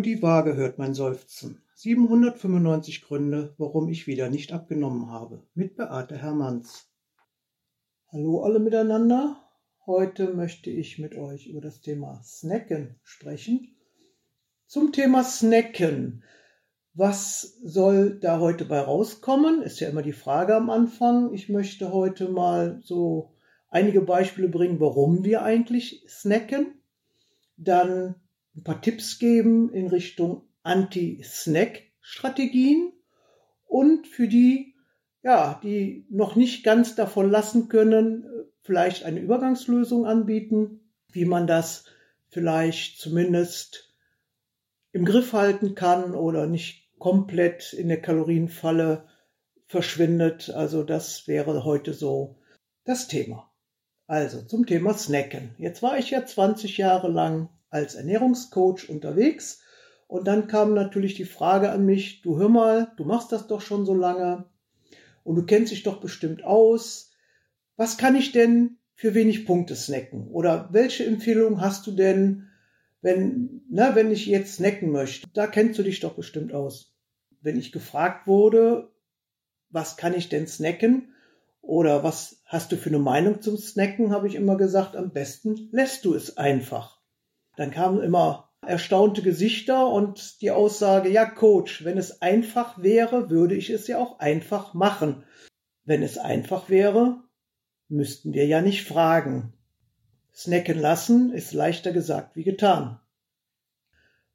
Nur die Waage hört mein Seufzen. 795 Gründe, warum ich wieder nicht abgenommen habe. Mit Beate Hermanns. Hallo alle miteinander. Heute möchte ich mit euch über das Thema Snacken sprechen. Zum Thema Snacken. Was soll da heute bei rauskommen? Ist ja immer die Frage am Anfang. Ich möchte heute mal so einige Beispiele bringen, warum wir eigentlich snacken. Dann ein paar Tipps geben in Richtung Anti-Snack-Strategien und für die, ja, die noch nicht ganz davon lassen können, vielleicht eine Übergangslösung anbieten, wie man das vielleicht zumindest im Griff halten kann oder nicht komplett in der Kalorienfalle verschwindet. Also das wäre heute so das Thema. Also zum Thema Snacken. Jetzt war ich ja 20 Jahre lang als Ernährungscoach unterwegs. Und dann kam natürlich die Frage an mich, du hör mal, du machst das doch schon so lange und du kennst dich doch bestimmt aus. Was kann ich denn für wenig Punkte snacken? Oder welche Empfehlung hast du denn, wenn, na, wenn ich jetzt snacken möchte? Da kennst du dich doch bestimmt aus. Wenn ich gefragt wurde, was kann ich denn snacken? Oder was hast du für eine Meinung zum Snacken, habe ich immer gesagt, am besten lässt du es einfach. Dann kamen immer erstaunte Gesichter und die Aussage, ja Coach, wenn es einfach wäre, würde ich es ja auch einfach machen. Wenn es einfach wäre, müssten wir ja nicht fragen. Snacken lassen ist leichter gesagt wie getan.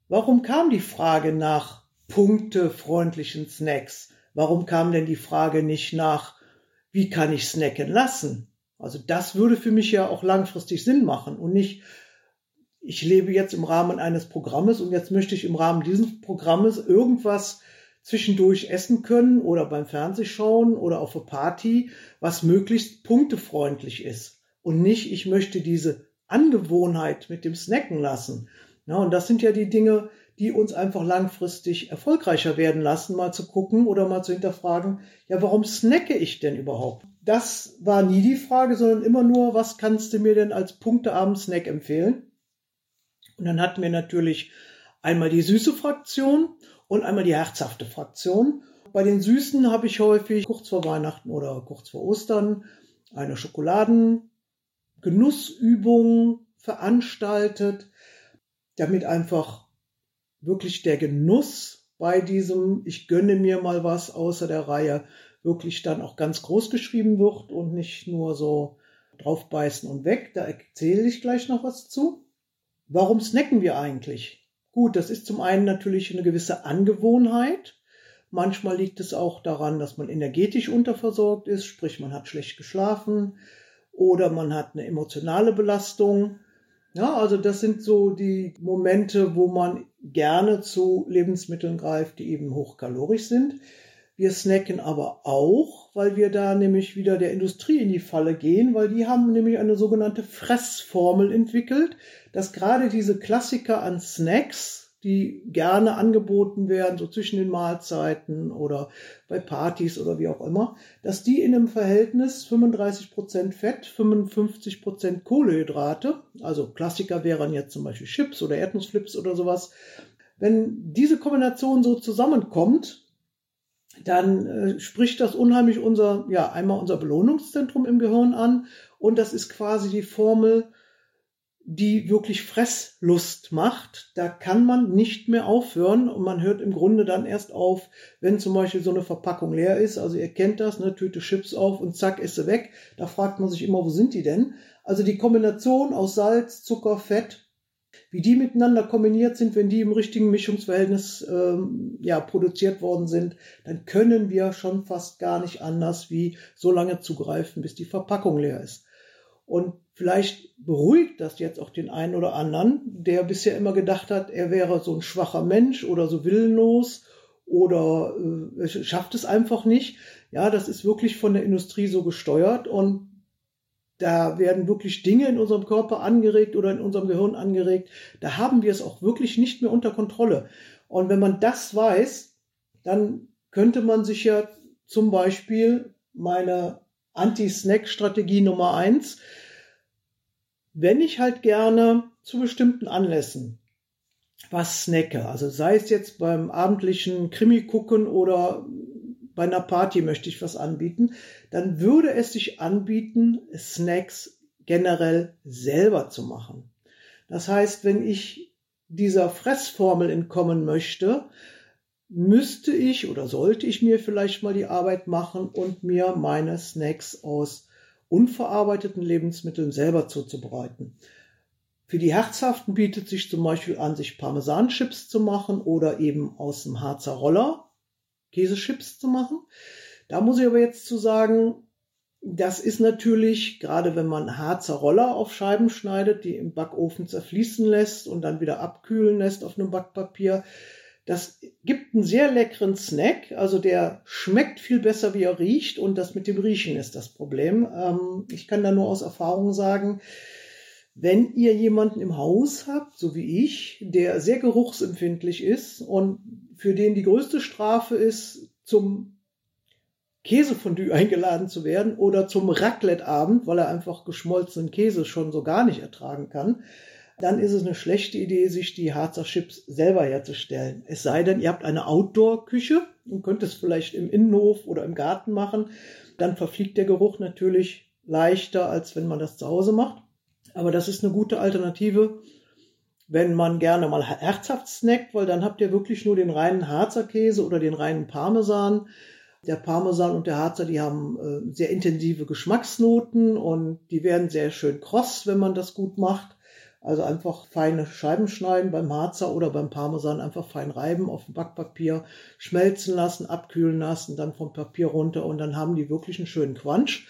Warum kam die Frage nach punktefreundlichen Snacks? Warum kam denn die Frage nicht nach, wie kann ich snacken lassen? Also das würde für mich ja auch langfristig Sinn machen und nicht, ich lebe jetzt im Rahmen eines Programmes und jetzt möchte ich im Rahmen dieses Programmes irgendwas zwischendurch essen können oder beim Fernsehschauen oder auf der Party, was möglichst punktefreundlich ist. Und nicht, ich möchte diese Angewohnheit mit dem Snacken lassen. Ja, und das sind ja die Dinge, die uns einfach langfristig erfolgreicher werden lassen, mal zu gucken oder mal zu hinterfragen, ja, warum snacke ich denn überhaupt? Das war nie die Frage, sondern immer nur, was kannst du mir denn als Punkteabend-Snack empfehlen? Und dann hatten wir natürlich einmal die süße Fraktion und einmal die herzhafte Fraktion. Bei den Süßen habe ich häufig kurz vor Weihnachten oder kurz vor Ostern eine Schokoladengenussübung veranstaltet, damit einfach wirklich der Genuss bei diesem Ich gönne mir mal was außer der Reihe wirklich dann auch ganz groß geschrieben wird und nicht nur so draufbeißen und weg. Da erzähle ich gleich noch was zu. Warum snacken wir eigentlich? Gut, das ist zum einen natürlich eine gewisse Angewohnheit. Manchmal liegt es auch daran, dass man energetisch unterversorgt ist, sprich man hat schlecht geschlafen oder man hat eine emotionale Belastung. Ja, also das sind so die Momente, wo man gerne zu Lebensmitteln greift, die eben hochkalorisch sind. Wir snacken aber auch, weil wir da nämlich wieder der Industrie in die Falle gehen, weil die haben nämlich eine sogenannte Fressformel entwickelt, dass gerade diese Klassiker an Snacks, die gerne angeboten werden, so zwischen den Mahlzeiten oder bei Partys oder wie auch immer, dass die in einem Verhältnis 35% Fett, 55% Kohlehydrate, also Klassiker wären jetzt zum Beispiel Chips oder Erdnussflips oder sowas, wenn diese Kombination so zusammenkommt, dann äh, spricht das unheimlich unser, ja, einmal unser Belohnungszentrum im Gehirn an und das ist quasi die Formel, die wirklich Fresslust macht. Da kann man nicht mehr aufhören und man hört im Grunde dann erst auf, wenn zum Beispiel so eine Verpackung leer ist. Also ihr kennt das, ne, Tüte Chips auf und zack ist sie weg. Da fragt man sich immer, wo sind die denn? Also die Kombination aus Salz, Zucker, Fett wie die miteinander kombiniert sind, wenn die im richtigen Mischungsverhältnis ähm, ja, produziert worden sind, dann können wir schon fast gar nicht anders wie so lange zugreifen, bis die Verpackung leer ist. Und vielleicht beruhigt das jetzt auch den einen oder anderen, der bisher immer gedacht hat, er wäre so ein schwacher Mensch oder so willenlos oder äh, schafft es einfach nicht. Ja, das ist wirklich von der Industrie so gesteuert und da werden wirklich Dinge in unserem Körper angeregt oder in unserem Gehirn angeregt. Da haben wir es auch wirklich nicht mehr unter Kontrolle. Und wenn man das weiß, dann könnte man sich ja zum Beispiel meine Anti-Snack-Strategie Nummer eins, wenn ich halt gerne zu bestimmten Anlässen was snacke, also sei es jetzt beim abendlichen Krimi gucken oder bei einer Party möchte ich was anbieten, dann würde es sich anbieten, Snacks generell selber zu machen. Das heißt, wenn ich dieser Fressformel entkommen möchte, müsste ich oder sollte ich mir vielleicht mal die Arbeit machen und mir meine Snacks aus unverarbeiteten Lebensmitteln selber zuzubereiten. Für die Herzhaften bietet sich zum Beispiel an, sich Parmesanchips zu machen oder eben aus dem Harzer Roller Käsechips zu machen. Da muss ich aber jetzt zu sagen, das ist natürlich, gerade wenn man Harzer Roller auf Scheiben schneidet, die im Backofen zerfließen lässt und dann wieder abkühlen lässt auf einem Backpapier, das gibt einen sehr leckeren Snack. Also der schmeckt viel besser, wie er riecht. Und das mit dem Riechen ist das Problem. Ähm, ich kann da nur aus Erfahrung sagen, wenn ihr jemanden im Haus habt, so wie ich, der sehr geruchsempfindlich ist und für den die größte Strafe ist, zum Käsefondue eingeladen zu werden oder zum Raclette-Abend, weil er einfach geschmolzenen Käse schon so gar nicht ertragen kann, dann ist es eine schlechte Idee, sich die Harzer Chips selber herzustellen. Es sei denn, ihr habt eine Outdoor-Küche und könnt es vielleicht im Innenhof oder im Garten machen. Dann verfliegt der Geruch natürlich leichter, als wenn man das zu Hause macht. Aber das ist eine gute Alternative, wenn man gerne mal herzhaft snackt, weil dann habt ihr wirklich nur den reinen Harzer Käse oder den reinen Parmesan. Der Parmesan und der Harzer, die haben äh, sehr intensive Geschmacksnoten und die werden sehr schön kross, wenn man das gut macht. Also einfach feine Scheiben schneiden beim Harzer oder beim Parmesan einfach fein reiben auf dem Backpapier, schmelzen lassen, abkühlen lassen, dann vom Papier runter und dann haben die wirklich einen schönen Quansch.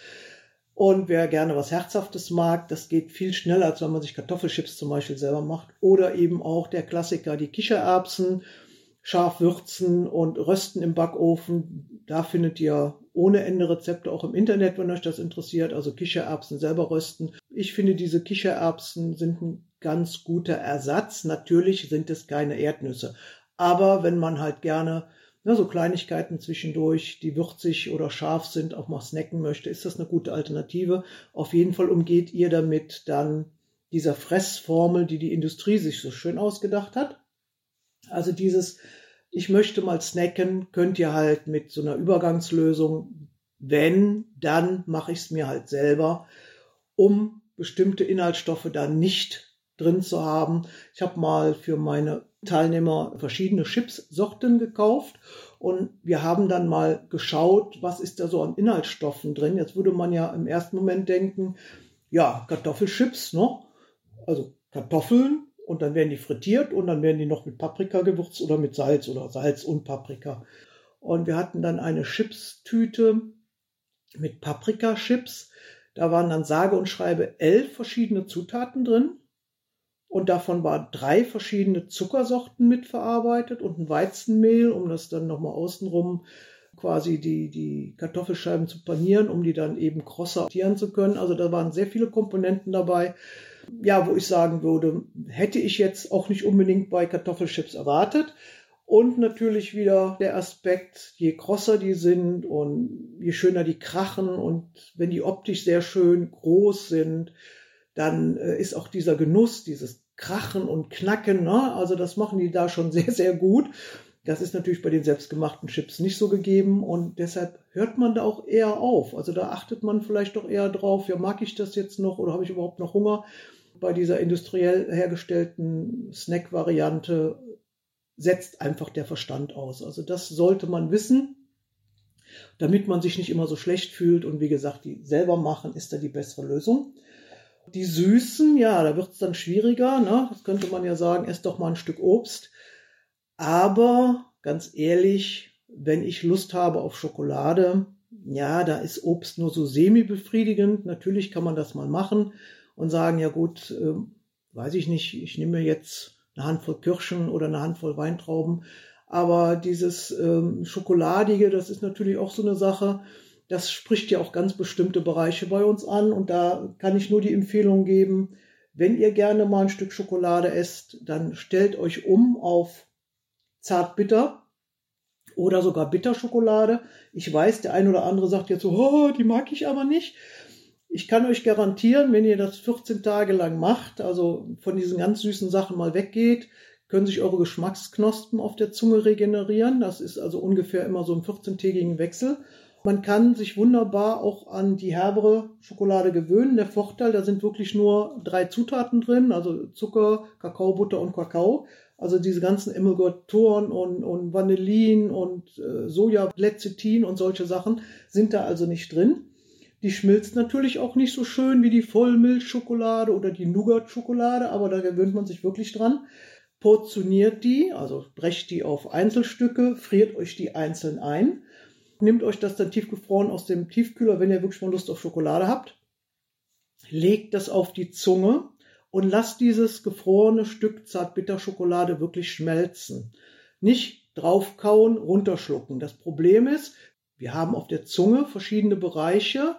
Und wer gerne was Herzhaftes mag, das geht viel schneller, als wenn man sich Kartoffelchips zum Beispiel selber macht. Oder eben auch der Klassiker, die Kichererbsen, scharf würzen und rösten im Backofen. Da findet ihr ohne Ende Rezepte auch im Internet, wenn euch das interessiert. Also Kichererbsen selber rösten. Ich finde, diese Kichererbsen sind ein ganz guter Ersatz. Natürlich sind es keine Erdnüsse. Aber wenn man halt gerne ne, so Kleinigkeiten zwischendurch, die würzig oder scharf sind, auch mal snacken möchte, ist das eine gute Alternative. Auf jeden Fall umgeht ihr damit dann dieser Fressformel, die die Industrie sich so schön ausgedacht hat. Also dieses, ich möchte mal snacken, könnt ihr halt mit so einer Übergangslösung, wenn, dann mache ich es mir halt selber, um bestimmte Inhaltsstoffe da nicht drin zu haben. Ich habe mal für meine Teilnehmer verschiedene Chipssorten gekauft und wir haben dann mal geschaut, was ist da so an Inhaltsstoffen drin. Jetzt würde man ja im ersten Moment denken, ja, Kartoffelchips, ne? Also Kartoffeln und dann werden die frittiert und dann werden die noch mit Paprika gewürzt oder mit Salz oder Salz und Paprika. Und wir hatten dann eine Chipstüte mit Paprika-Chips. Da waren dann sage und schreibe elf verschiedene Zutaten drin und davon waren drei verschiedene Zuckersorten mitverarbeitet und ein Weizenmehl, um das dann nochmal außenrum quasi die, die Kartoffelscheiben zu panieren, um die dann eben krosser tieren zu können. Also da waren sehr viele Komponenten dabei. Ja, wo ich sagen würde, hätte ich jetzt auch nicht unbedingt bei Kartoffelchips erwartet. Und natürlich wieder der Aspekt, je krosser die sind und je schöner die krachen und wenn die optisch sehr schön groß sind, dann äh, ist auch dieser Genuss, dieses Krachen und Knacken. Ne? Also das machen die da schon sehr, sehr gut. Das ist natürlich bei den selbstgemachten Chips nicht so gegeben und deshalb hört man da auch eher auf. Also da achtet man vielleicht doch eher drauf, ja, mag ich das jetzt noch oder habe ich überhaupt noch Hunger? Bei dieser industriell hergestellten Snack-Variante setzt einfach der Verstand aus. Also das sollte man wissen, damit man sich nicht immer so schlecht fühlt. Und wie gesagt, die selber machen ist da die bessere Lösung. Die Süßen, ja, da wird es dann schwieriger. Ne? Das könnte man ja sagen, ess doch mal ein Stück Obst. Aber ganz ehrlich, wenn ich Lust habe auf Schokolade, ja, da ist Obst nur so semi-befriedigend. Natürlich kann man das mal machen und sagen, ja gut, äh, weiß ich nicht, ich nehme jetzt eine Handvoll Kirschen oder eine Handvoll Weintrauben. Aber dieses ähm, Schokoladige, das ist natürlich auch so eine Sache das spricht ja auch ganz bestimmte Bereiche bei uns an und da kann ich nur die Empfehlung geben, wenn ihr gerne mal ein Stück Schokolade esst, dann stellt euch um auf Zartbitter oder sogar Bitterschokolade. Ich weiß, der ein oder andere sagt jetzt so, oh, die mag ich aber nicht. Ich kann euch garantieren, wenn ihr das 14 Tage lang macht, also von diesen ganz süßen Sachen mal weggeht, können sich eure Geschmacksknospen auf der Zunge regenerieren. Das ist also ungefähr immer so ein 14-tägigen Wechsel. Man kann sich wunderbar auch an die herbere Schokolade gewöhnen. Der Vorteil, da sind wirklich nur drei Zutaten drin, also Zucker, Kakaobutter und Kakao. Also diese ganzen Emulgatoren und, und Vanillin und äh, Soja-Lecithin und solche Sachen sind da also nicht drin. Die schmilzt natürlich auch nicht so schön wie die Vollmilchschokolade oder die Nougat-Schokolade, aber da gewöhnt man sich wirklich dran. Portioniert die, also brecht die auf Einzelstücke, friert euch die einzeln ein Nehmt euch das dann tiefgefroren aus dem Tiefkühler, wenn ihr wirklich mal Lust auf Schokolade habt. Legt das auf die Zunge und lasst dieses gefrorene Stück Zartbitterschokolade wirklich schmelzen. Nicht draufkauen, runterschlucken. Das Problem ist, wir haben auf der Zunge verschiedene Bereiche,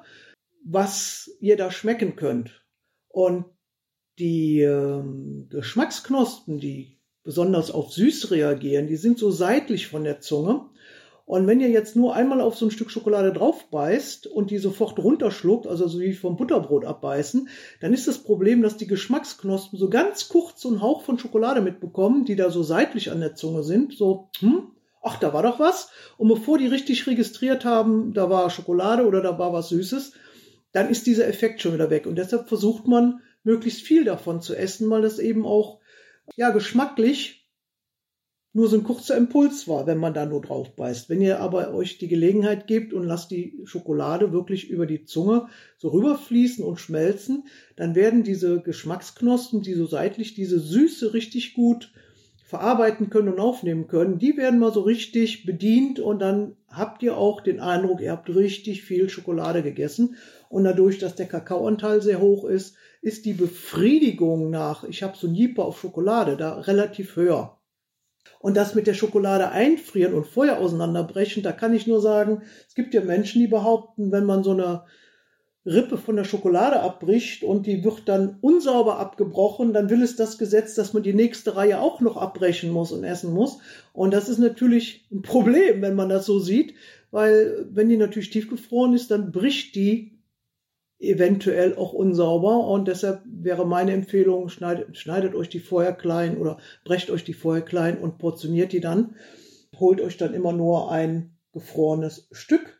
was ihr da schmecken könnt. Und die äh, Geschmacksknospen, die besonders auf süß reagieren, die sind so seitlich von der Zunge. Und wenn ihr jetzt nur einmal auf so ein Stück Schokolade drauf beißt und die sofort runterschluckt, also so wie vom Butterbrot abbeißen, dann ist das Problem, dass die Geschmacksknospen so ganz kurz so einen Hauch von Schokolade mitbekommen, die da so seitlich an der Zunge sind, so, hm, ach, da war doch was. Und bevor die richtig registriert haben, da war Schokolade oder da war was Süßes, dann ist dieser Effekt schon wieder weg. Und deshalb versucht man, möglichst viel davon zu essen, weil das eben auch, ja, geschmacklich nur so ein kurzer Impuls war, wenn man da nur drauf beißt. Wenn ihr aber euch die Gelegenheit gebt und lasst die Schokolade wirklich über die Zunge so rüberfließen und schmelzen, dann werden diese Geschmacksknospen, die so seitlich diese Süße richtig gut verarbeiten können und aufnehmen können, die werden mal so richtig bedient und dann habt ihr auch den Eindruck, ihr habt richtig viel Schokolade gegessen und dadurch, dass der Kakaoanteil sehr hoch ist, ist die Befriedigung nach, ich habe so ein Jeeper auf Schokolade, da relativ höher. Und das mit der Schokolade einfrieren und vorher auseinanderbrechen, da kann ich nur sagen, es gibt ja Menschen, die behaupten, wenn man so eine Rippe von der Schokolade abbricht und die wird dann unsauber abgebrochen, dann will es das Gesetz, dass man die nächste Reihe auch noch abbrechen muss und essen muss. Und das ist natürlich ein Problem, wenn man das so sieht, weil wenn die natürlich tiefgefroren ist, dann bricht die eventuell auch unsauber und deshalb wäre meine Empfehlung, schneidet, schneidet euch die vorher klein oder brecht euch die vorher klein und portioniert die dann. Holt euch dann immer nur ein gefrorenes Stück.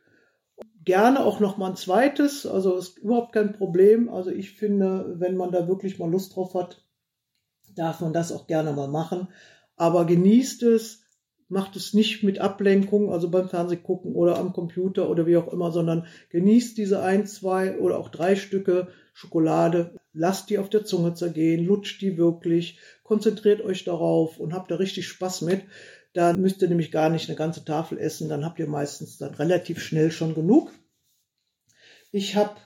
Gerne auch noch mal ein zweites, also ist überhaupt kein Problem. Also ich finde, wenn man da wirklich mal Lust drauf hat, darf man das auch gerne mal machen. Aber genießt es, macht es nicht mit Ablenkung, also beim Fernsehgucken oder am Computer oder wie auch immer, sondern genießt diese ein, zwei oder auch drei Stücke Schokolade, lasst die auf der Zunge zergehen, lutscht die wirklich, konzentriert euch darauf und habt da richtig Spaß mit. Dann müsst ihr nämlich gar nicht eine ganze Tafel essen, dann habt ihr meistens dann relativ schnell schon genug. Ich habe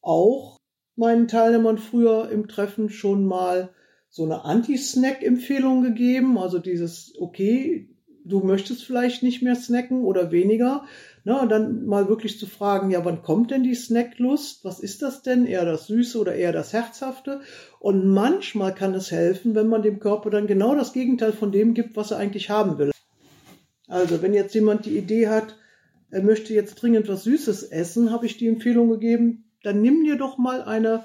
auch meinen Teilnehmern früher im Treffen schon mal so eine Anti-Snack-Empfehlung gegeben, also dieses, okay, du möchtest vielleicht nicht mehr snacken oder weniger. Ne, und dann mal wirklich zu fragen, ja, wann kommt denn die Snacklust? Was ist das denn? Eher das Süße oder eher das Herzhafte? Und manchmal kann es helfen, wenn man dem Körper dann genau das Gegenteil von dem gibt, was er eigentlich haben will. Also, wenn jetzt jemand die Idee hat, er möchte jetzt dringend was Süßes essen, habe ich die Empfehlung gegeben, dann nimm dir doch mal eine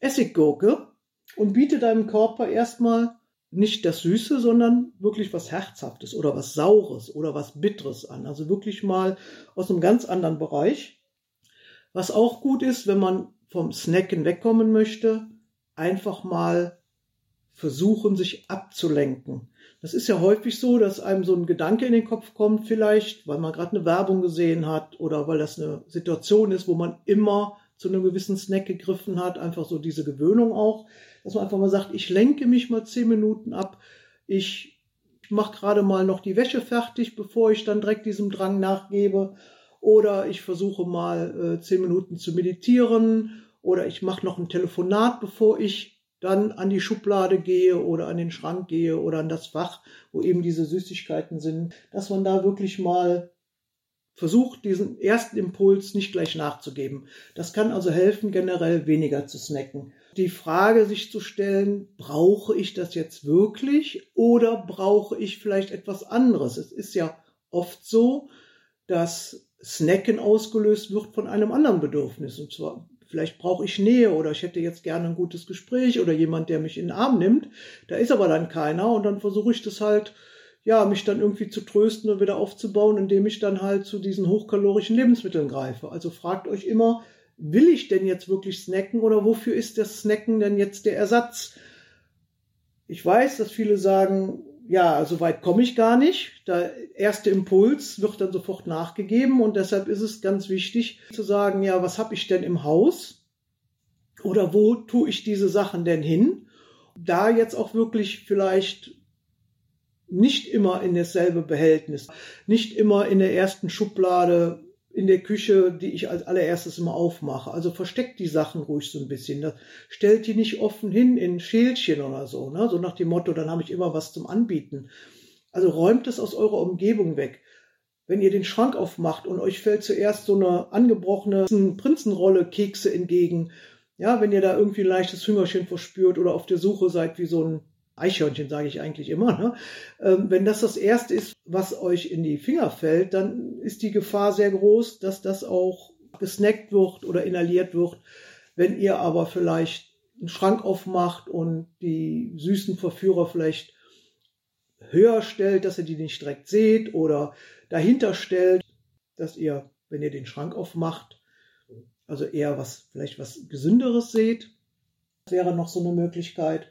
Essiggurke und biete deinem Körper erstmal nicht das Süße, sondern wirklich was Herzhaftes oder was Saures oder was Bitteres an. Also wirklich mal aus einem ganz anderen Bereich. Was auch gut ist, wenn man vom Snacken wegkommen möchte, einfach mal versuchen, sich abzulenken. Das ist ja häufig so, dass einem so ein Gedanke in den Kopf kommt, vielleicht, weil man gerade eine Werbung gesehen hat oder weil das eine Situation ist, wo man immer zu einem gewissen Snack gegriffen hat, einfach so diese Gewöhnung auch dass man einfach mal sagt, ich lenke mich mal zehn Minuten ab, ich mache gerade mal noch die Wäsche fertig, bevor ich dann direkt diesem Drang nachgebe. Oder ich versuche mal äh, zehn Minuten zu meditieren. Oder ich mache noch ein Telefonat, bevor ich dann an die Schublade gehe oder an den Schrank gehe oder an das Fach, wo eben diese Süßigkeiten sind. Dass man da wirklich mal versucht, diesen ersten Impuls nicht gleich nachzugeben. Das kann also helfen, generell weniger zu snacken die Frage sich zu stellen, brauche ich das jetzt wirklich oder brauche ich vielleicht etwas anderes? Es ist ja oft so, dass Snacken ausgelöst wird von einem anderen Bedürfnis, und zwar vielleicht brauche ich Nähe oder ich hätte jetzt gerne ein gutes Gespräch oder jemand, der mich in den Arm nimmt. Da ist aber dann keiner und dann versuche ich das halt, ja, mich dann irgendwie zu trösten und wieder aufzubauen, indem ich dann halt zu diesen hochkalorischen Lebensmitteln greife. Also fragt euch immer, will ich denn jetzt wirklich snacken oder wofür ist das Snacken denn jetzt der Ersatz? Ich weiß, dass viele sagen, ja, so weit komme ich gar nicht. Der erste Impuls wird dann sofort nachgegeben und deshalb ist es ganz wichtig zu sagen, ja, was habe ich denn im Haus? Oder wo tue ich diese Sachen denn hin? Da jetzt auch wirklich vielleicht nicht immer in dasselbe Behältnis, nicht immer in der ersten Schublade in der Küche, die ich als allererstes immer aufmache. Also versteckt die Sachen ruhig so ein bisschen. Das stellt die nicht offen hin in Schälchen oder so, ne? So nach dem Motto, dann habe ich immer was zum Anbieten. Also räumt es aus eurer Umgebung weg. Wenn ihr den Schrank aufmacht und euch fällt zuerst so eine angebrochene Prinzenrolle Kekse entgegen, ja, wenn ihr da irgendwie ein leichtes Hüngerchen verspürt oder auf der Suche seid wie so ein Eichhörnchen sage ich eigentlich immer. Ne? Ähm, wenn das das Erste ist, was euch in die Finger fällt, dann ist die Gefahr sehr groß, dass das auch gesnackt wird oder inhaliert wird. Wenn ihr aber vielleicht einen Schrank aufmacht und die süßen Verführer vielleicht höher stellt, dass ihr die nicht direkt seht oder dahinter stellt, dass ihr, wenn ihr den Schrank aufmacht, also eher was, vielleicht was Gesünderes seht, wäre noch so eine Möglichkeit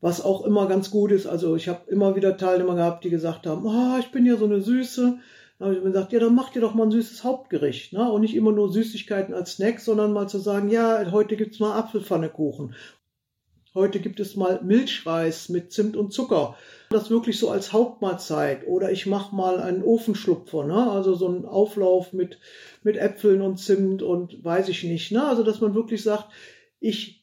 was auch immer ganz gut ist. Also ich habe immer wieder Teilnehmer gehabt, die gesagt haben, oh, ich bin ja so eine Süße. Dann habe ich mir gesagt, ja, dann macht ihr doch mal ein süßes Hauptgericht. Ne? Und nicht immer nur Süßigkeiten als Snack, sondern mal zu sagen, ja, heute gibt's mal Apfelpfannekuchen. Heute gibt es mal Milchreis mit Zimt und Zucker. Das wirklich so als Hauptmahlzeit. Oder ich mache mal einen Ofenschlupfer, ne? also so einen Auflauf mit, mit Äpfeln und Zimt und weiß ich nicht. Ne? Also dass man wirklich sagt, ich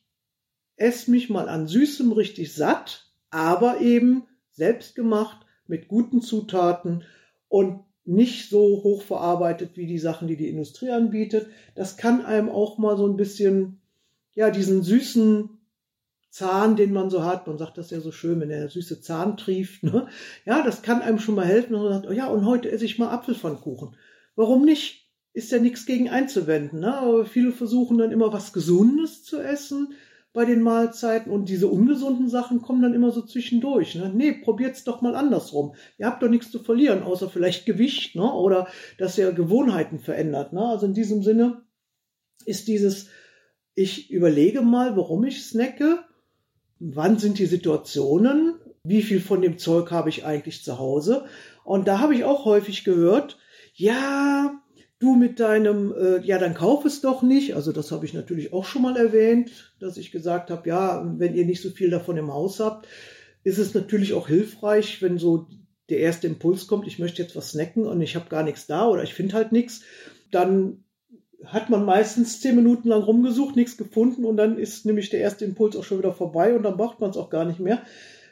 ess mich mal an Süßem richtig satt, aber eben selbst gemacht mit guten Zutaten und nicht so hoch verarbeitet wie die Sachen, die die Industrie anbietet. Das kann einem auch mal so ein bisschen, ja, diesen süßen Zahn, den man so hat, man sagt das ja so schön, wenn der süße Zahn trieft, ne? Ja, das kann einem schon mal helfen, und man sagt, oh ja, und heute esse ich mal Apfelpfannkuchen. Warum nicht? Ist ja nichts gegen einzuwenden, ne? Aber viele versuchen dann immer was Gesundes zu essen, bei den Mahlzeiten und diese ungesunden Sachen kommen dann immer so zwischendurch. Ne? Nee, probiert's doch mal andersrum. Ihr habt doch nichts zu verlieren, außer vielleicht Gewicht ne? oder dass ihr Gewohnheiten verändert. Ne? Also in diesem Sinne ist dieses, ich überlege mal, warum ich snacke, wann sind die Situationen, wie viel von dem Zeug habe ich eigentlich zu Hause. Und da habe ich auch häufig gehört, ja, du mit deinem, äh, ja, dann kauf es doch nicht. Also das habe ich natürlich auch schon mal erwähnt, dass ich gesagt habe, ja, wenn ihr nicht so viel davon im Haus habt, ist es natürlich auch hilfreich, wenn so der erste Impuls kommt, ich möchte jetzt was snacken und ich habe gar nichts da oder ich finde halt nichts, dann hat man meistens zehn Minuten lang rumgesucht, nichts gefunden und dann ist nämlich der erste Impuls auch schon wieder vorbei und dann braucht man es auch gar nicht mehr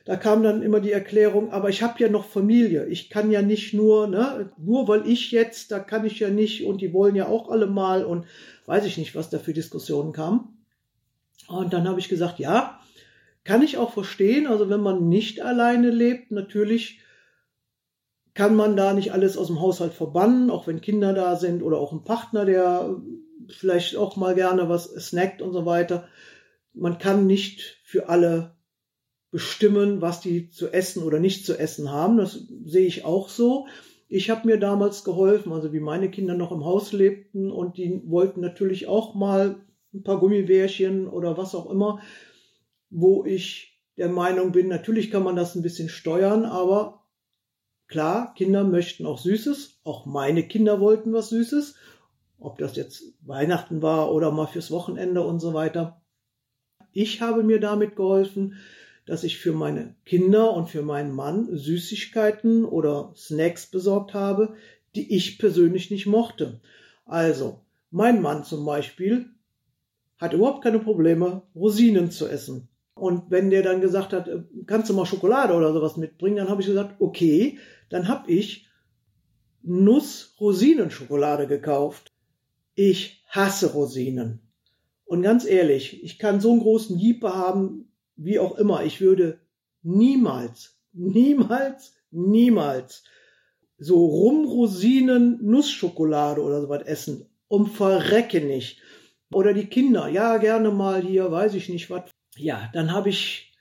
da kam dann immer die Erklärung, aber ich habe ja noch Familie. Ich kann ja nicht nur, ne, nur weil ich jetzt, da kann ich ja nicht und die wollen ja auch alle mal und weiß ich nicht, was da für Diskussionen kam. Und dann habe ich gesagt, ja, kann ich auch verstehen. Also wenn man nicht alleine lebt, natürlich kann man da nicht alles aus dem Haushalt verbannen, auch wenn Kinder da sind oder auch ein Partner, der vielleicht auch mal gerne was snackt und so weiter. Man kann nicht für alle bestimmen, was die zu essen oder nicht zu essen haben. Das sehe ich auch so. Ich habe mir damals geholfen, also wie meine Kinder noch im Haus lebten und die wollten natürlich auch mal ein paar Gummibärchen oder was auch immer, wo ich der Meinung bin, natürlich kann man das ein bisschen steuern, aber klar, Kinder möchten auch Süßes. Auch meine Kinder wollten was Süßes. Ob das jetzt Weihnachten war oder mal fürs Wochenende und so weiter. Ich habe mir damit geholfen, dass ich für meine Kinder und für meinen Mann Süßigkeiten oder Snacks besorgt habe, die ich persönlich nicht mochte. Also, mein Mann zum Beispiel hat überhaupt keine Probleme, Rosinen zu essen. Und wenn der dann gesagt hat, äh, kannst du mal Schokolade oder sowas mitbringen, dann habe ich gesagt, okay, dann habe ich Nuss-Rosinenschokolade gekauft. Ich hasse Rosinen. Und ganz ehrlich, ich kann so einen großen Jeeper haben, wie auch immer, ich würde niemals, niemals, niemals so Rumrosinen Nussschokolade oder so was essen. Um Verrecke nicht. Oder die Kinder, ja, gerne mal hier, weiß ich nicht was. Ja, dann habe ich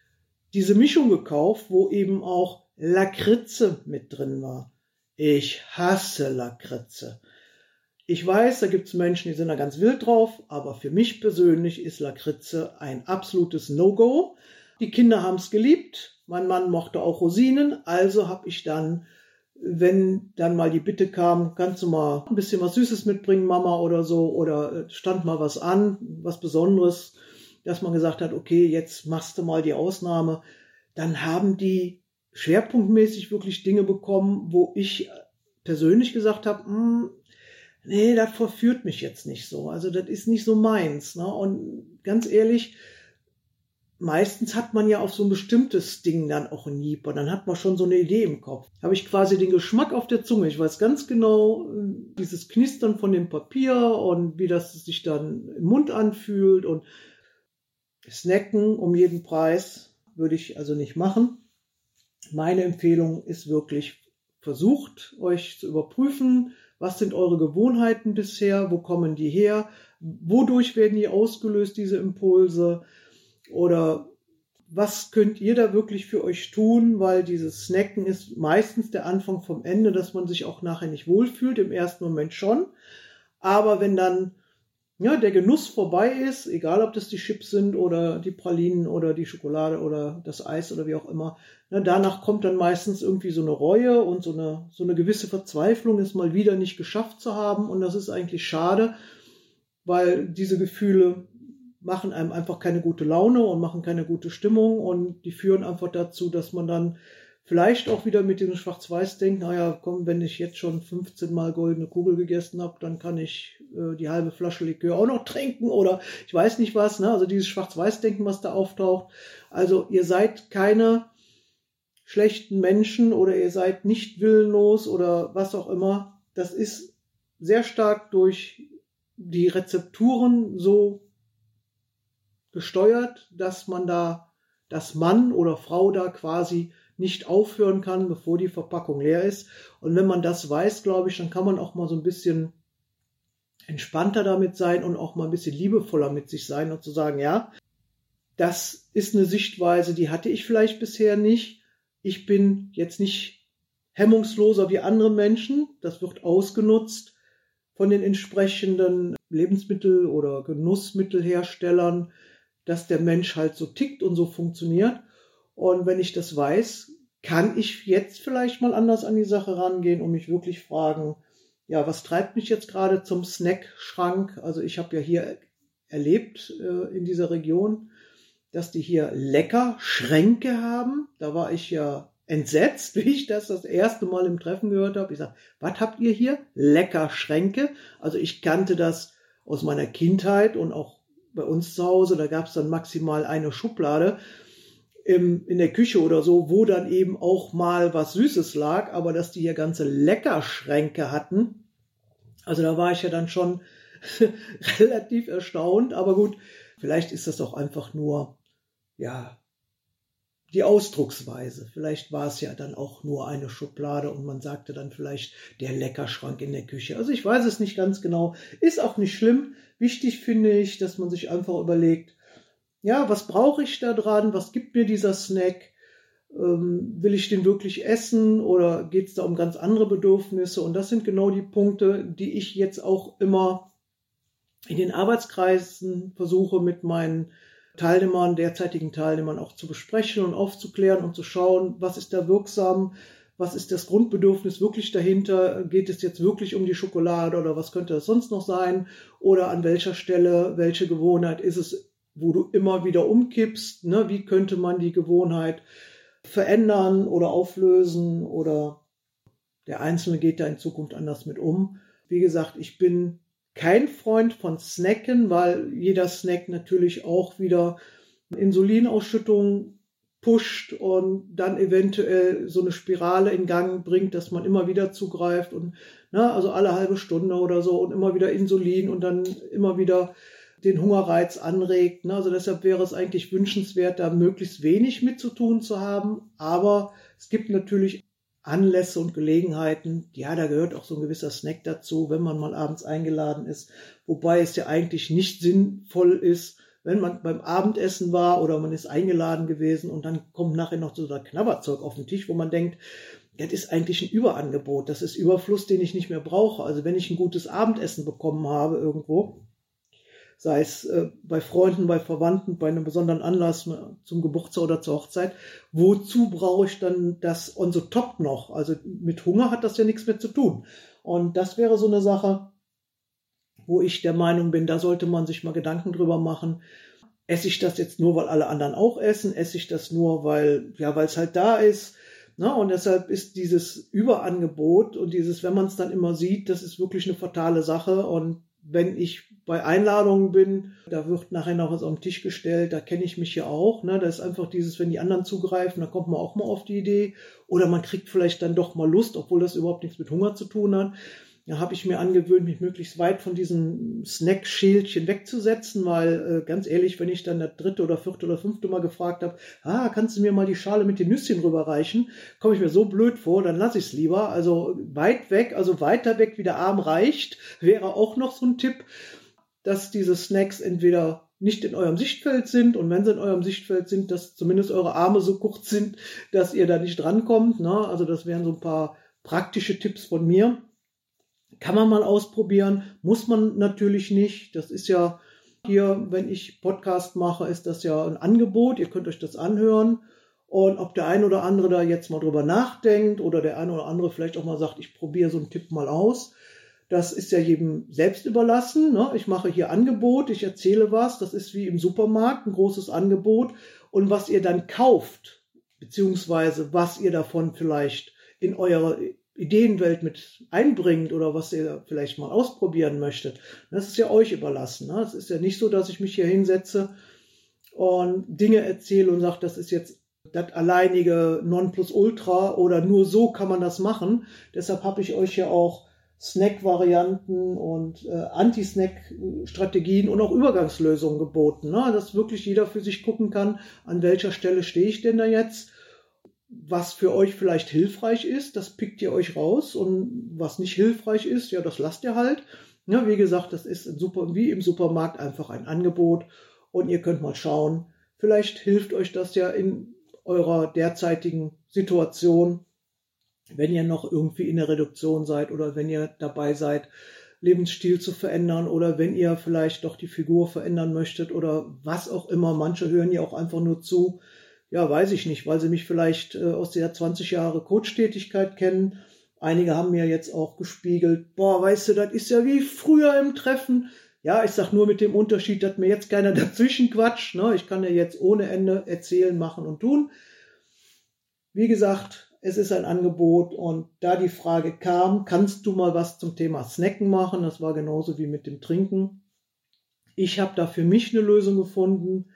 diese Mischung gekauft, wo eben auch Lakritze mit drin war. Ich hasse Lakritze. Ich weiß, da gibt es Menschen, die sind da ganz wild drauf, aber für mich persönlich ist Lakritze ein absolutes No-Go. Die Kinder haben es geliebt, mein Mann mochte auch Rosinen, also habe ich dann, wenn dann mal die Bitte kam, kannst du mal ein bisschen was Süßes mitbringen, Mama oder so, oder äh, stand mal was an, was Besonderes, dass man gesagt hat, okay, jetzt machst du mal die Ausnahme, dann haben die schwerpunktmäßig wirklich Dinge bekommen, wo ich persönlich gesagt habe, hm, nee, das verführt mich jetzt nicht so. Also das ist nicht so meins. Ne? Und ganz ehrlich, meistens hat man ja auf so ein bestimmtes Ding dann auch ein Jeeper. Dann hat man schon so eine Idee im Kopf. Habe ich quasi den Geschmack auf der Zunge. Ich weiß ganz genau, äh, dieses Knistern von dem Papier und wie das sich dann im Mund anfühlt und Snacken um jeden Preis würde ich also nicht machen. Meine Empfehlung ist wirklich, versucht euch zu überprüfen, was sind eure Gewohnheiten bisher, wo kommen die her, wodurch werden die ausgelöst, diese Impulse? Oder was könnt ihr da wirklich für euch tun, weil dieses Snacken ist meistens der Anfang vom Ende, dass man sich auch nachher nicht wohlfühlt, im ersten Moment schon. Aber wenn dann ja, der Genuss vorbei ist, egal ob das die Chips sind oder die Pralinen oder die Schokolade oder das Eis oder wie auch immer, na, danach kommt dann meistens irgendwie so eine Reue und so eine, so eine gewisse Verzweiflung, es mal wieder nicht geschafft zu haben. Und das ist eigentlich schade, weil diese Gefühle machen einem einfach keine gute Laune und machen keine gute Stimmung und die führen einfach dazu, dass man dann Vielleicht auch wieder mit dem Schwarz-Weiß-Denken, naja, komm, wenn ich jetzt schon 15 Mal goldene Kugel gegessen habe, dann kann ich äh, die halbe Flasche Likör auch noch trinken oder ich weiß nicht was, ne? Also dieses Schwarz-Weiß-Denken, was da auftaucht. Also ihr seid keine schlechten Menschen oder ihr seid nicht willenlos oder was auch immer. Das ist sehr stark durch die Rezepturen so gesteuert, dass man da, dass Mann oder Frau da quasi nicht aufhören kann, bevor die Verpackung leer ist. Und wenn man das weiß, glaube ich, dann kann man auch mal so ein bisschen entspannter damit sein und auch mal ein bisschen liebevoller mit sich sein und zu sagen, ja, das ist eine Sichtweise, die hatte ich vielleicht bisher nicht. Ich bin jetzt nicht hemmungsloser wie andere Menschen. Das wird ausgenutzt von den entsprechenden Lebensmittel- oder Genussmittelherstellern, dass der Mensch halt so tickt und so funktioniert. Und wenn ich das weiß, kann ich jetzt vielleicht mal anders an die Sache rangehen und mich wirklich fragen, ja, was treibt mich jetzt gerade zum Snackschrank? Also ich habe ja hier erlebt äh, in dieser Region, dass die hier lecker Schränke haben. Da war ich ja entsetzt, wie ich das das erste Mal im Treffen gehört habe. Ich sage, was habt ihr hier? Lecker Schränke. Also ich kannte das aus meiner Kindheit und auch bei uns zu Hause. Da gab es dann maximal eine Schublade im, in der Küche oder so, wo dann eben auch mal was Süßes lag, aber dass die hier ganze Leckerschränke hatten. Also da war ich ja dann schon relativ erstaunt, aber gut, vielleicht ist das auch einfach nur, ja, die Ausdrucksweise. Vielleicht war es ja dann auch nur eine Schublade und man sagte dann vielleicht der Leckerschrank in der Küche. Also ich weiß es nicht ganz genau. Ist auch nicht schlimm. Wichtig finde ich, dass man sich einfach überlegt, ja, was brauche ich da dran? Was gibt mir dieser Snack? Ähm, will ich den wirklich essen oder geht es da um ganz andere Bedürfnisse? Und das sind genau die Punkte, die ich jetzt auch immer in den Arbeitskreisen versuche mit meinen Teilnehmern, derzeitigen Teilnehmern auch zu besprechen und aufzuklären und zu schauen, was ist da wirksam, was ist das Grundbedürfnis wirklich dahinter, geht es jetzt wirklich um die Schokolade oder was könnte es sonst noch sein oder an welcher Stelle, welche Gewohnheit ist es wo du immer wieder umkippst. Ne? Wie könnte man die Gewohnheit verändern oder auflösen oder der Einzelne geht da in Zukunft anders mit um. Wie gesagt, ich bin kein Freund von Snacken, weil jeder Snack natürlich auch wieder Insulinausschüttung pusht und dann eventuell so eine Spirale in Gang bringt, dass man immer wieder zugreift und na, ne, also alle halbe Stunde oder so und immer wieder Insulin und dann immer wieder den Hungerreiz anregt. Ne? Also deshalb wäre es eigentlich wünschenswert, da möglichst wenig mitzutun zu haben. Aber es gibt natürlich Anlässe und Gelegenheiten, ja, da gehört auch so ein gewisser Snack dazu, wenn man mal abends eingeladen ist, wobei es ja eigentlich nicht sinnvoll ist, wenn man beim Abendessen war oder man ist eingeladen gewesen und dann kommt nachher noch so ein Knabberzeug auf den Tisch, wo man denkt, das ist eigentlich ein Überangebot, das ist Überfluss, den ich nicht mehr brauche. Also wenn ich ein gutes Abendessen bekommen habe irgendwo, sei es äh, bei Freunden, bei Verwandten, bei einem besonderen Anlass äh, zum Geburtstag oder zur Hochzeit. Wozu brauche ich dann das on the top noch? Also mit Hunger hat das ja nichts mehr zu tun. Und das wäre so eine Sache, wo ich der Meinung bin, da sollte man sich mal Gedanken drüber machen. Esse ich das jetzt nur, weil alle anderen auch essen? Esse ich das nur, weil, ja, weil es halt da ist? Na, und deshalb ist dieses Überangebot und dieses, wenn man es dann immer sieht, das ist wirklich eine fatale Sache. Und wenn ich bei Einladungen bin, da wird nachher noch was auf den Tisch gestellt, da kenne ich mich ja auch. Ne? Da ist einfach dieses, wenn die anderen zugreifen, da kommt man auch mal auf die Idee. Oder man kriegt vielleicht dann doch mal Lust, obwohl das überhaupt nichts mit Hunger zu tun hat. Da habe ich mir angewöhnt, mich möglichst weit von diesem Snack-Schälchen wegzusetzen, weil äh, ganz ehrlich, wenn ich dann das dritte oder vierte oder fünfte Mal gefragt habe, ah, kannst du mir mal die Schale mit den Nüsschen rüberreichen, komme ich mir so blöd vor, dann lasse ich es lieber. Also weit weg, also weiter weg, wie der Arm reicht, wäre auch noch so ein Tipp, dass diese Snacks entweder nicht in eurem Sichtfeld sind und wenn sie in eurem Sichtfeld sind, dass zumindest eure Arme so kurz sind, dass ihr da nicht drankommt. Ne? Also das wären so ein paar praktische Tipps von mir. Kann man mal ausprobieren, muss man natürlich nicht. Das ist ja hier, wenn ich Podcast mache, ist das ja ein Angebot. Ihr könnt euch das anhören. Und ob der ein oder andere da jetzt mal drüber nachdenkt oder der ein oder andere vielleicht auch mal sagt, ich probiere so einen Tipp mal aus, das ist ja jedem selbst überlassen. Ne? Ich mache hier Angebot, ich erzähle was, das ist wie im Supermarkt, ein großes Angebot. Und was ihr dann kauft, beziehungsweise was ihr davon vielleicht in eure Ideenwelt mit einbringt oder was ihr vielleicht mal ausprobieren möchtet, das ist ja euch überlassen. Ne? Es ist ja nicht so, dass ich mich hier hinsetze und Dinge erzähle und sage, das ist jetzt das alleinige Nonplusultra oder nur so kann man das machen. Deshalb habe ich euch ja auch Snack-Varianten und äh, Anti-Snack-Strategien und auch Übergangslösungen geboten, ne? dass wirklich jeder für sich gucken kann, an welcher Stelle stehe ich denn da jetzt was für euch vielleicht hilfreich ist, das pickt ihr euch raus und was nicht hilfreich ist, ja, das lasst ihr halt. Ja, wie gesagt, das ist super, wie im Supermarkt einfach ein Angebot und ihr könnt mal schauen, vielleicht hilft euch das ja in eurer derzeitigen Situation, wenn ihr noch irgendwie in der Reduktion seid oder wenn ihr dabei seid, Lebensstil zu verändern oder wenn ihr vielleicht doch die Figur verändern möchtet oder was auch immer. Manche hören ja auch einfach nur zu, ja, weiß ich nicht, weil sie mich vielleicht äh, aus der 20 Jahre Coach-Tätigkeit kennen. Einige haben mir jetzt auch gespiegelt, boah, weißt du, das ist ja wie früher im Treffen. Ja, ich sag nur mit dem Unterschied, dass mir jetzt keiner dazwischen quatscht. Ne? Ich kann ja jetzt ohne Ende erzählen, machen und tun. Wie gesagt, es ist ein Angebot und da die Frage kam, kannst du mal was zum Thema Snacken machen? Das war genauso wie mit dem Trinken. Ich habe da für mich eine Lösung gefunden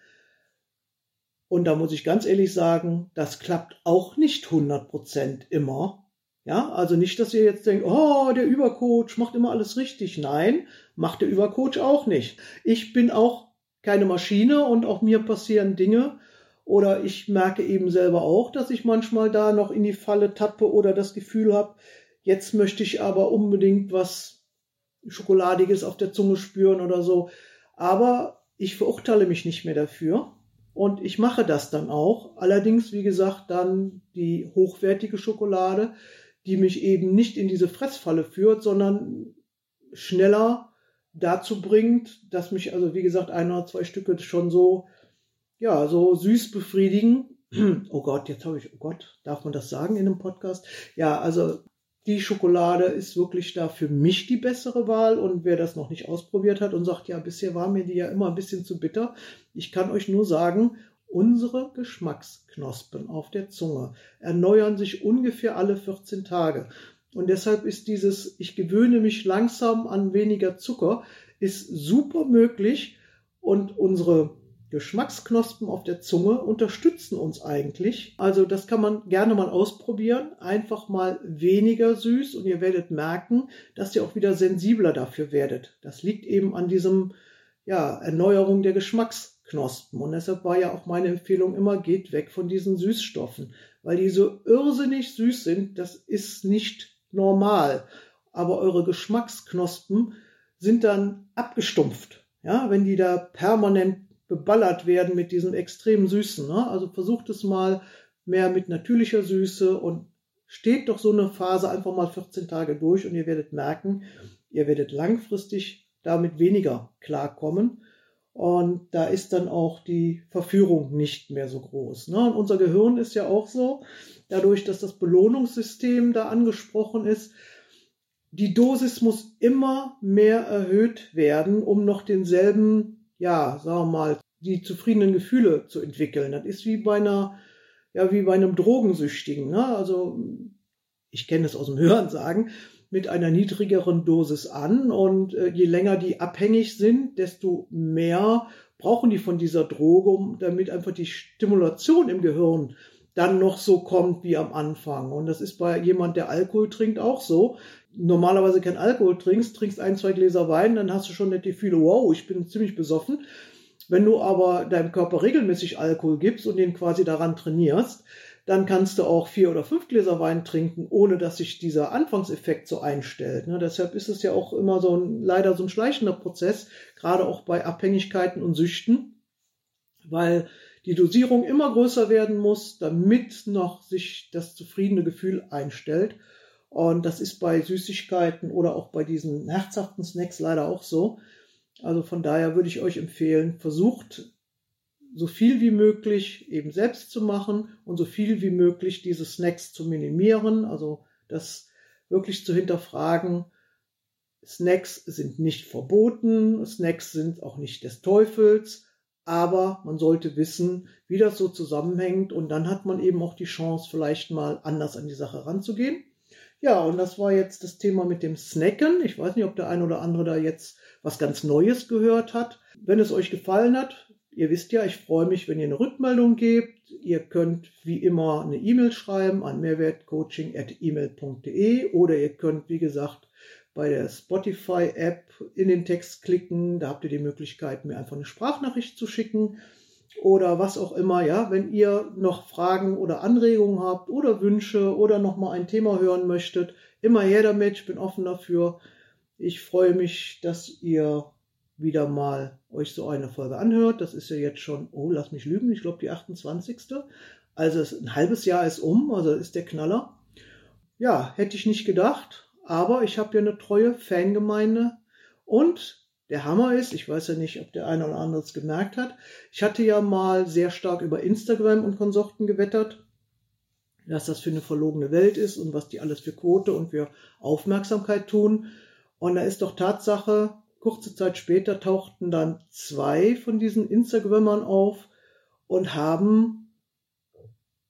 und da muss ich ganz ehrlich sagen, das klappt auch nicht 100% immer. Ja, also nicht, dass ihr jetzt denkt, oh, der Übercoach macht immer alles richtig. Nein, macht der Übercoach auch nicht. Ich bin auch keine Maschine und auch mir passieren Dinge. Oder ich merke eben selber auch, dass ich manchmal da noch in die Falle tappe oder das Gefühl habe, jetzt möchte ich aber unbedingt was Schokoladiges auf der Zunge spüren oder so. Aber ich verurteile mich nicht mehr dafür. Und ich mache das dann auch. Allerdings, wie gesagt, dann die hochwertige Schokolade, die mich eben nicht in diese Fressfalle führt, sondern schneller dazu bringt, dass mich also, wie gesagt, ein oder zwei Stücke schon so, ja, so süß befriedigen. Oh Gott, jetzt habe ich, oh Gott, darf man das sagen in einem Podcast? Ja, also die Schokolade ist wirklich da für mich die bessere Wahl. Und wer das noch nicht ausprobiert hat und sagt, ja, bisher war mir die ja immer ein bisschen zu bitter, ich kann euch nur sagen, unsere Geschmacksknospen auf der Zunge erneuern sich ungefähr alle 14 Tage. Und deshalb ist dieses, ich gewöhne mich langsam an weniger Zucker, ist super möglich. Und unsere Geschmacksknospen auf der Zunge unterstützen uns eigentlich. Also das kann man gerne mal ausprobieren. Einfach mal weniger süß und ihr werdet merken, dass ihr auch wieder sensibler dafür werdet. Das liegt eben an diesem ja, Erneuerung der Geschmacksknospen. Und deshalb war ja auch meine Empfehlung immer, geht weg von diesen Süßstoffen, weil die so irrsinnig süß sind, das ist nicht normal. Aber eure Geschmacksknospen sind dann abgestumpft. Ja, wenn die da permanent beballert werden mit diesem extrem Süßen. Ne? Also versucht es mal mehr mit natürlicher Süße und steht doch so eine Phase einfach mal 14 Tage durch und ihr werdet merken, ihr werdet langfristig damit weniger klarkommen. Und da ist dann auch die Verführung nicht mehr so groß. Ne? Und unser Gehirn ist ja auch so, dadurch, dass das Belohnungssystem da angesprochen ist, die Dosis muss immer mehr erhöht werden, um noch denselben, ja, sagen wir mal, die zufriedenen Gefühle zu entwickeln. Das ist wie bei einer, ja, wie bei einem Drogensüchtigen. Ne? Also, ich kenne es aus dem Hören sagen, mit einer niedrigeren Dosis an und äh, je länger die abhängig sind, desto mehr brauchen die von dieser Droge, damit einfach die Stimulation im Gehirn dann noch so kommt wie am Anfang. Und das ist bei jemand, der Alkohol trinkt, auch so. Normalerweise kein Alkohol trinkst, trinkst ein, zwei Gläser Wein, dann hast du schon nicht die Gefühle, wow, ich bin ziemlich besoffen. Wenn du aber deinem Körper regelmäßig Alkohol gibst und ihn quasi daran trainierst, dann kannst du auch vier oder fünf Gläser Wein trinken, ohne dass sich dieser Anfangseffekt so einstellt. Ne? Deshalb ist es ja auch immer so ein, leider so ein schleichender Prozess, gerade auch bei Abhängigkeiten und Süchten, weil die Dosierung immer größer werden muss, damit noch sich das zufriedene Gefühl einstellt. Und das ist bei Süßigkeiten oder auch bei diesen herzhaften Snacks leider auch so. Also von daher würde ich euch empfehlen, versucht so viel wie möglich eben selbst zu machen und so viel wie möglich diese Snacks zu minimieren, also das wirklich zu hinterfragen. Snacks sind nicht verboten, Snacks sind auch nicht des Teufels, aber man sollte wissen, wie das so zusammenhängt und dann hat man eben auch die Chance, vielleicht mal anders an die Sache ranzugehen. Ja, und das war jetzt das Thema mit dem Snacken. Ich weiß nicht, ob der ein oder andere da jetzt was ganz Neues gehört hat. Wenn es euch gefallen hat, Ihr wisst ja, ich freue mich, wenn ihr eine Rückmeldung gebt. Ihr könnt wie immer eine E-Mail schreiben an mehrwertcoaching.email.de oder ihr könnt, wie gesagt, bei der Spotify-App in den Text klicken. Da habt ihr die Möglichkeit, mir einfach eine Sprachnachricht zu schicken oder was auch immer. Ja, wenn ihr noch Fragen oder Anregungen habt oder Wünsche oder nochmal ein Thema hören möchtet, immer her damit. Ich bin offen dafür. Ich freue mich, dass ihr wieder mal euch so eine Folge anhört. Das ist ja jetzt schon, oh, lass mich lügen, ich glaube die 28. Also ein halbes Jahr ist um, also ist der Knaller. Ja, hätte ich nicht gedacht, aber ich habe ja eine treue Fangemeinde und der Hammer ist, ich weiß ja nicht, ob der eine oder andere es gemerkt hat, ich hatte ja mal sehr stark über Instagram und Konsorten gewettert, was das für eine verlogene Welt ist und was die alles für Quote und für Aufmerksamkeit tun. Und da ist doch Tatsache, Kurze Zeit später tauchten dann zwei von diesen Instagrammern auf und haben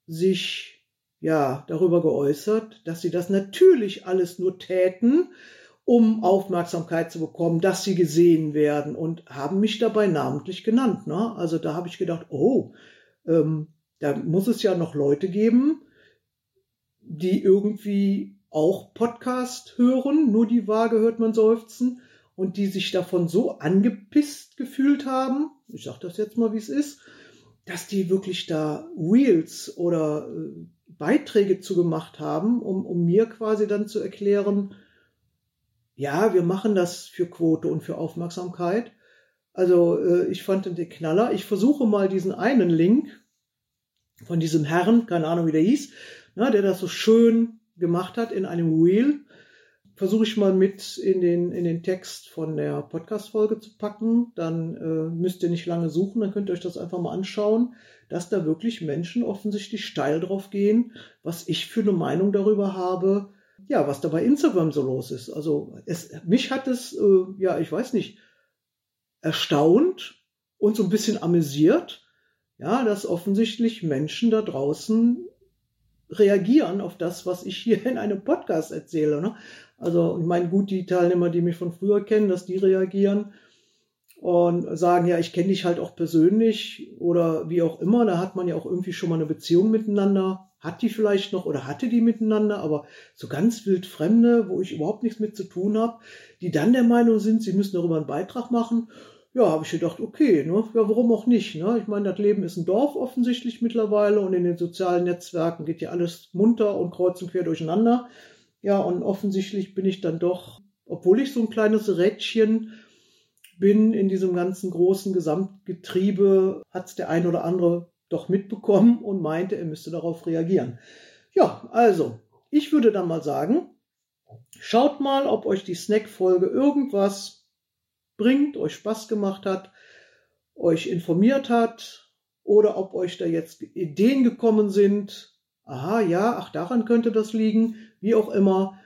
sich ja darüber geäußert, dass sie das natürlich alles nur täten, um Aufmerksamkeit zu bekommen, dass sie gesehen werden und haben mich dabei namentlich genannt. Ne? Also da habe ich gedacht, oh, ähm, da muss es ja noch Leute geben, die irgendwie auch Podcast hören, nur die Waage hört man seufzen und die sich davon so angepisst gefühlt haben, ich sage das jetzt mal, wie es ist, dass die wirklich da Reels oder äh, Beiträge zugemacht haben, um, um mir quasi dann zu erklären, ja, wir machen das für Quote und für Aufmerksamkeit. Also äh, ich fand den Knaller. Ich versuche mal diesen einen Link von diesem Herrn, keine Ahnung wie der hieß, na, der das so schön gemacht hat in einem Reel versuche ich mal mit in den, in den Text von der Podcast-Folge zu packen. Dann äh, müsst ihr nicht lange suchen, dann könnt ihr euch das einfach mal anschauen, dass da wirklich Menschen offensichtlich steil drauf gehen, was ich für eine Meinung darüber habe, ja, was da bei Instagram so los ist. Also es, mich hat es, äh, ja, ich weiß nicht, erstaunt und so ein bisschen amüsiert, ja, dass offensichtlich Menschen da draußen reagieren auf das, was ich hier in einem Podcast erzähle. Ne? Also ich meine, gut, die Teilnehmer, die mich von früher kennen, dass die reagieren und sagen, ja, ich kenne dich halt auch persönlich oder wie auch immer. Da hat man ja auch irgendwie schon mal eine Beziehung miteinander. Hat die vielleicht noch oder hatte die miteinander, aber so ganz wild Fremde, wo ich überhaupt nichts mit zu tun habe, die dann der Meinung sind, sie müssen darüber einen Beitrag machen. ja, habe ich gedacht, okay, ne, ja, warum auch nicht? Ne? Ich meine, das Leben ist ein Dorf offensichtlich mittlerweile und in den sozialen Netzwerken geht ja alles munter und kreuz und quer durcheinander. Ja, und offensichtlich bin ich dann doch, obwohl ich so ein kleines Rädchen bin in diesem ganzen großen Gesamtgetriebe, hat es der ein oder andere doch mitbekommen und meinte, er müsste darauf reagieren. Ja, also, ich würde dann mal sagen, schaut mal, ob euch die Snack-Folge irgendwas bringt, euch Spaß gemacht hat, euch informiert hat oder ob euch da jetzt Ideen gekommen sind. Aha, ja, ach, daran könnte das liegen, wie auch immer.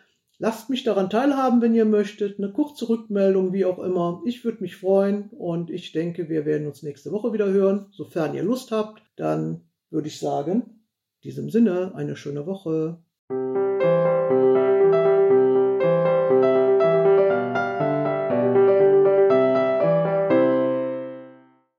Lasst mich daran teilhaben, wenn ihr möchtet. Eine kurze Rückmeldung, wie auch immer. Ich würde mich freuen und ich denke, wir werden uns nächste Woche wieder hören. Sofern ihr Lust habt, dann würde ich sagen, in diesem Sinne, eine schöne Woche.